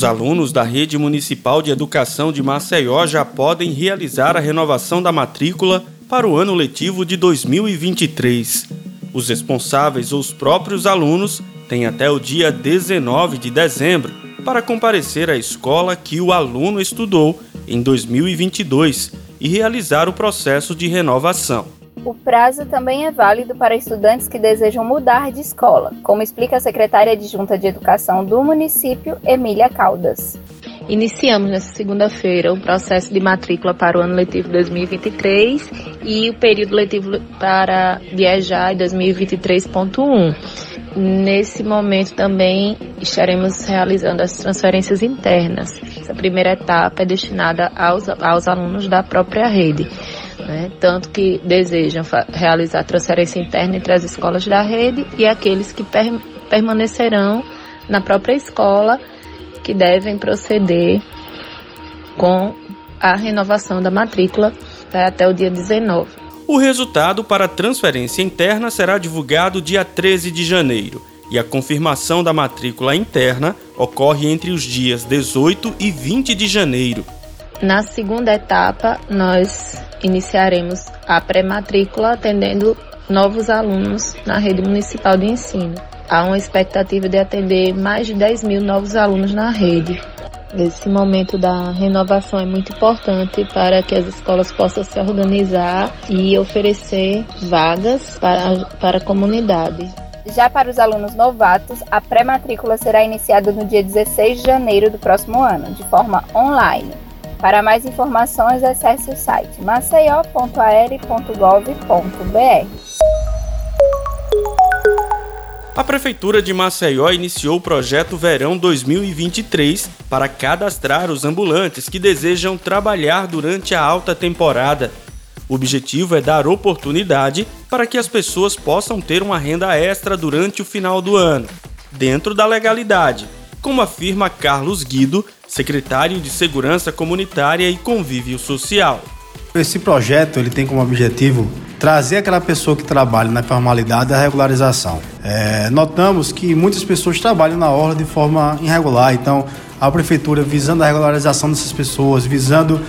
Os alunos da Rede Municipal de Educação de Maceió já podem realizar a renovação da matrícula para o ano letivo de 2023. Os responsáveis ou os próprios alunos têm até o dia 19 de dezembro para comparecer à escola que o aluno estudou em 2022 e realizar o processo de renovação. O prazo também é válido para estudantes que desejam mudar de escola, como explica a secretária adjunta de Educação do município, Emília Caldas. Iniciamos nesta segunda-feira o processo de matrícula para o ano letivo 2023 e o período letivo para viajar 2023.1. Nesse momento também estaremos realizando as transferências internas. Essa primeira etapa é destinada aos, aos alunos da própria rede né? tanto que desejam realizar transferência interna entre as escolas da rede e aqueles que per permanecerão na própria escola, que devem proceder com a renovação da matrícula até o dia 19. O resultado para a transferência interna será divulgado dia 13 de janeiro e a confirmação da matrícula interna ocorre entre os dias 18 e 20 de janeiro. Na segunda etapa, nós iniciaremos a pré-matrícula atendendo novos alunos na rede municipal de ensino. Há uma expectativa de atender mais de 10 mil novos alunos na rede. Esse momento da renovação é muito importante para que as escolas possam se organizar e oferecer vagas para, para a comunidade. Já para os alunos novatos, a pré-matrícula será iniciada no dia 16 de janeiro do próximo ano, de forma online. Para mais informações, acesse o site maceió.aere.gov.br. A Prefeitura de Maceió iniciou o projeto Verão 2023 para cadastrar os ambulantes que desejam trabalhar durante a alta temporada. O objetivo é dar oportunidade para que as pessoas possam ter uma renda extra durante o final do ano, dentro da legalidade, como afirma Carlos Guido, secretário de Segurança Comunitária e Convívio Social. Esse projeto ele tem como objetivo trazer aquela pessoa que trabalha na formalidade à regularização. É, notamos que muitas pessoas trabalham na orla de forma irregular, então a prefeitura visando a regularização dessas pessoas, visando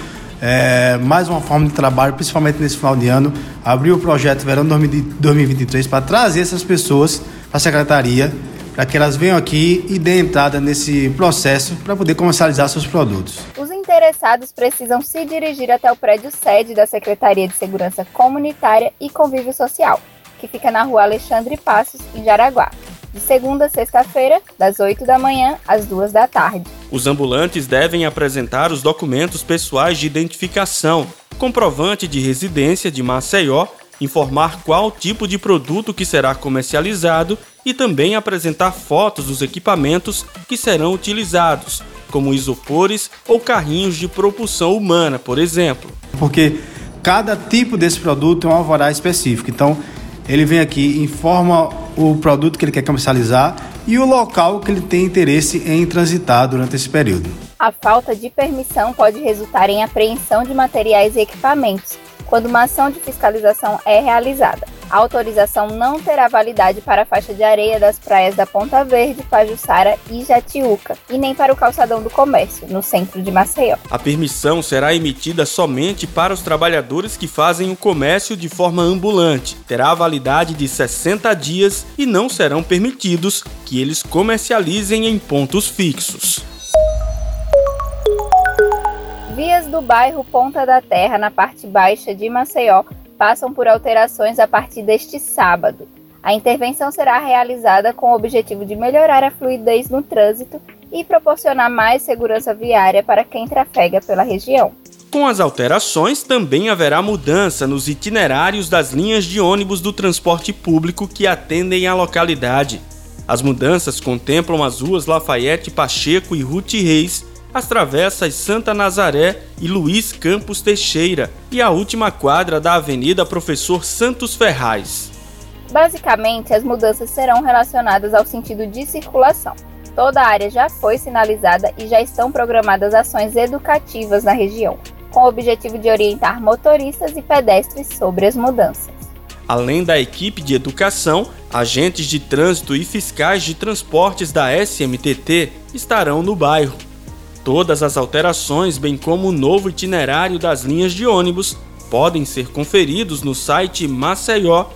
é, mais uma forma de trabalho, principalmente nesse final de ano, abriu o projeto Verão 2023 para trazer essas pessoas para a secretaria para que elas venham aqui e dêem entrada nesse processo para poder comercializar seus produtos. Os interessados precisam se dirigir até o prédio sede da Secretaria de Segurança Comunitária e Convívio Social, que fica na rua Alexandre Passos, em Jaraguá, de segunda a sexta-feira, das 8 da manhã às 2 da tarde. Os ambulantes devem apresentar os documentos pessoais de identificação, comprovante de residência de Maceió informar qual tipo de produto que será comercializado e também apresentar fotos dos equipamentos que serão utilizados, como isopores ou carrinhos de propulsão humana, por exemplo. Porque cada tipo desse produto é um alvará específico. Então, ele vem aqui, informa o produto que ele quer comercializar e o local que ele tem interesse em transitar durante esse período. A falta de permissão pode resultar em apreensão de materiais e equipamentos, quando uma ação de fiscalização é realizada. A autorização não terá validade para a faixa de areia das praias da Ponta Verde, Pajuçara e Jatiuca, e nem para o calçadão do comércio, no centro de Maceió. A permissão será emitida somente para os trabalhadores que fazem o comércio de forma ambulante. Terá validade de 60 dias e não serão permitidos que eles comercializem em pontos fixos. Vias do bairro Ponta da Terra, na parte baixa de Maceió, passam por alterações a partir deste sábado. A intervenção será realizada com o objetivo de melhorar a fluidez no trânsito e proporcionar mais segurança viária para quem trafega pela região. Com as alterações, também haverá mudança nos itinerários das linhas de ônibus do transporte público que atendem a localidade. As mudanças contemplam as ruas Lafayette Pacheco e Ruth Reis, as travessas Santa Nazaré e Luiz Campos Teixeira e a última quadra da Avenida Professor Santos Ferraz. Basicamente, as mudanças serão relacionadas ao sentido de circulação. Toda a área já foi sinalizada e já estão programadas ações educativas na região, com o objetivo de orientar motoristas e pedestres sobre as mudanças. Além da equipe de educação, agentes de trânsito e fiscais de transportes da SMTT estarão no bairro Todas as alterações, bem como o novo itinerário das linhas de ônibus, podem ser conferidos no site maceió.al.gov.br.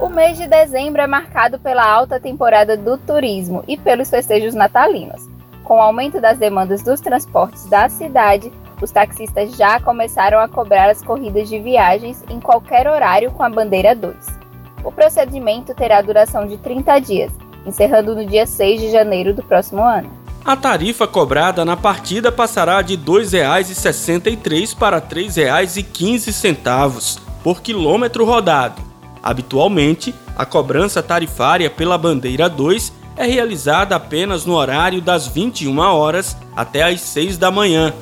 O mês de dezembro é marcado pela alta temporada do turismo e pelos festejos natalinos. Com o aumento das demandas dos transportes da cidade, os taxistas já começaram a cobrar as corridas de viagens em qualquer horário com a bandeira 2. O procedimento terá duração de 30 dias, encerrando no dia 6 de janeiro do próximo ano. A tarifa cobrada na partida passará de R$ 2,63 para R$ 3,15 por quilômetro rodado. Habitualmente, a cobrança tarifária pela bandeira 2 é realizada apenas no horário das 21 horas até às 6 da manhã.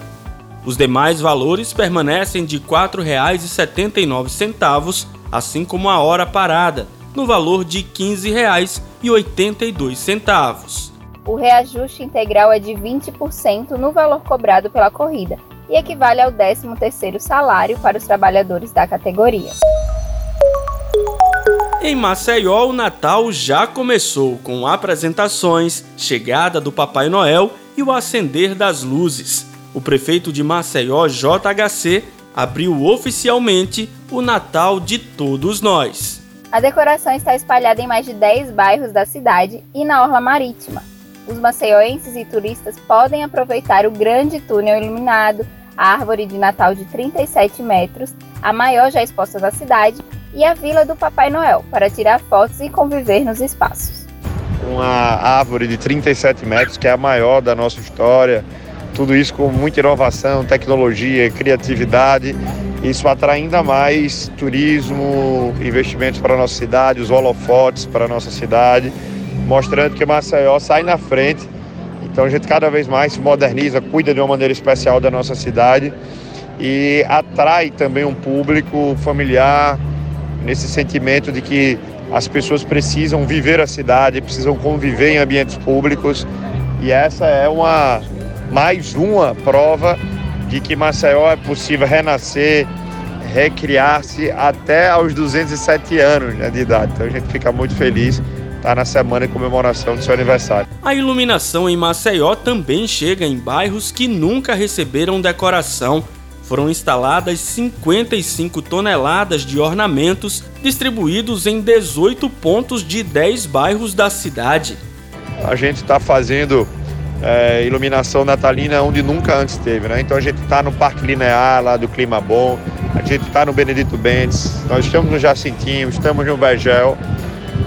Os demais valores permanecem de R$ 4,79, assim como a hora parada, no valor de R$ 15,82. O reajuste integral é de 20% no valor cobrado pela corrida e equivale ao 13º salário para os trabalhadores da categoria. Em Maceió, o Natal já começou com apresentações, chegada do Papai Noel e o acender das luzes. O prefeito de Maceió, JHC, abriu oficialmente o Natal de todos nós. A decoração está espalhada em mais de 10 bairros da cidade e na orla marítima. Os maceioenses e turistas podem aproveitar o grande túnel iluminado, a árvore de Natal de 37 metros, a maior já exposta da cidade, e a Vila do Papai Noel para tirar fotos e conviver nos espaços. Uma árvore de 37 metros, que é a maior da nossa história, tudo isso com muita inovação, tecnologia, criatividade. Isso atrai ainda mais turismo, investimentos para a nossa cidade, os holofotes para a nossa cidade, mostrando que Maceió sai na frente. Então a gente cada vez mais se moderniza, cuida de uma maneira especial da nossa cidade e atrai também um público familiar, nesse sentimento de que as pessoas precisam viver a cidade, precisam conviver em ambientes públicos. E essa é uma mais uma prova de que Maceió é possível renascer, recriar-se até aos 207 anos né, de idade. Então a gente fica muito feliz estar na semana de comemoração do seu aniversário. A iluminação em Maceió também chega em bairros que nunca receberam decoração foram instaladas 55 toneladas de ornamentos distribuídos em 18 pontos de 10 bairros da cidade. A gente está fazendo é, iluminação natalina onde nunca antes teve, né? Então a gente está no Parque Linear, lá do Clima Bom, a gente está no Benedito Bentes, nós estamos no Jacintinho, estamos no Begel,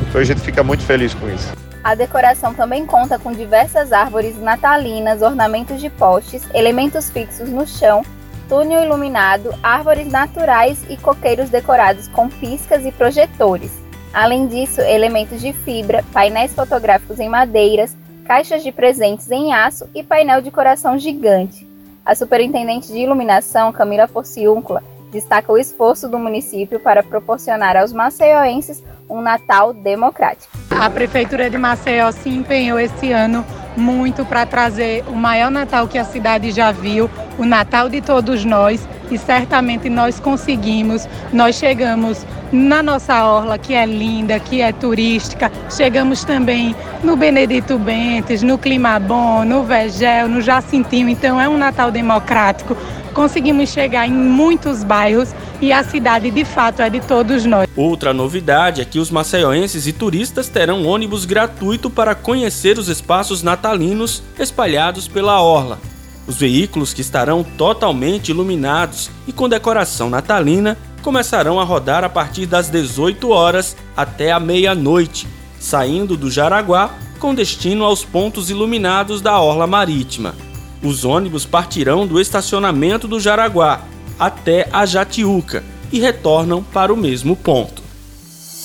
então a gente fica muito feliz com isso. A decoração também conta com diversas árvores natalinas, ornamentos de postes, elementos fixos no chão túnel iluminado, árvores naturais e coqueiros decorados com piscas e projetores. Além disso, elementos de fibra, painéis fotográficos em madeiras, caixas de presentes em aço e painel de coração gigante. A superintendente de iluminação, Camila Forciúncula, destaca o esforço do município para proporcionar aos maceioenses um Natal democrático. A Prefeitura de Maceió se empenhou esse ano muito para trazer o maior Natal que a cidade já viu, o Natal de todos nós, e certamente nós conseguimos. Nós chegamos na nossa orla, que é linda, que é turística, chegamos também no Benedito Bentes, no Clima Bom, no Vegel, no Jacintinho, então é um Natal democrático. Conseguimos chegar em muitos bairros e a cidade de fato é de todos nós. Outra novidade é que os maceioenses e turistas terão ônibus gratuito para conhecer os espaços natalinos espalhados pela orla. Os veículos que estarão totalmente iluminados e com decoração natalina começarão a rodar a partir das 18 horas até a meia-noite, saindo do Jaraguá com destino aos pontos iluminados da orla marítima. Os ônibus partirão do estacionamento do Jaraguá até a Jatiuca e retornam para o mesmo ponto.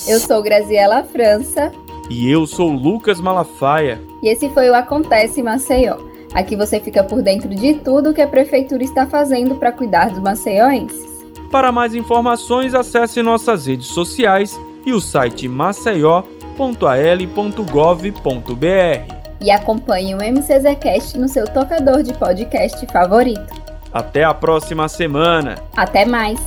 Eu sou Graziela França. E eu sou Lucas Malafaia. E esse foi o Acontece Maceió. Aqui você fica por dentro de tudo que a prefeitura está fazendo para cuidar dos maceioenses. Para mais informações, acesse nossas redes sociais e o site maceió.al.gov.br. E acompanhe o MCZcast no seu tocador de podcast favorito. Até a próxima semana. Até mais.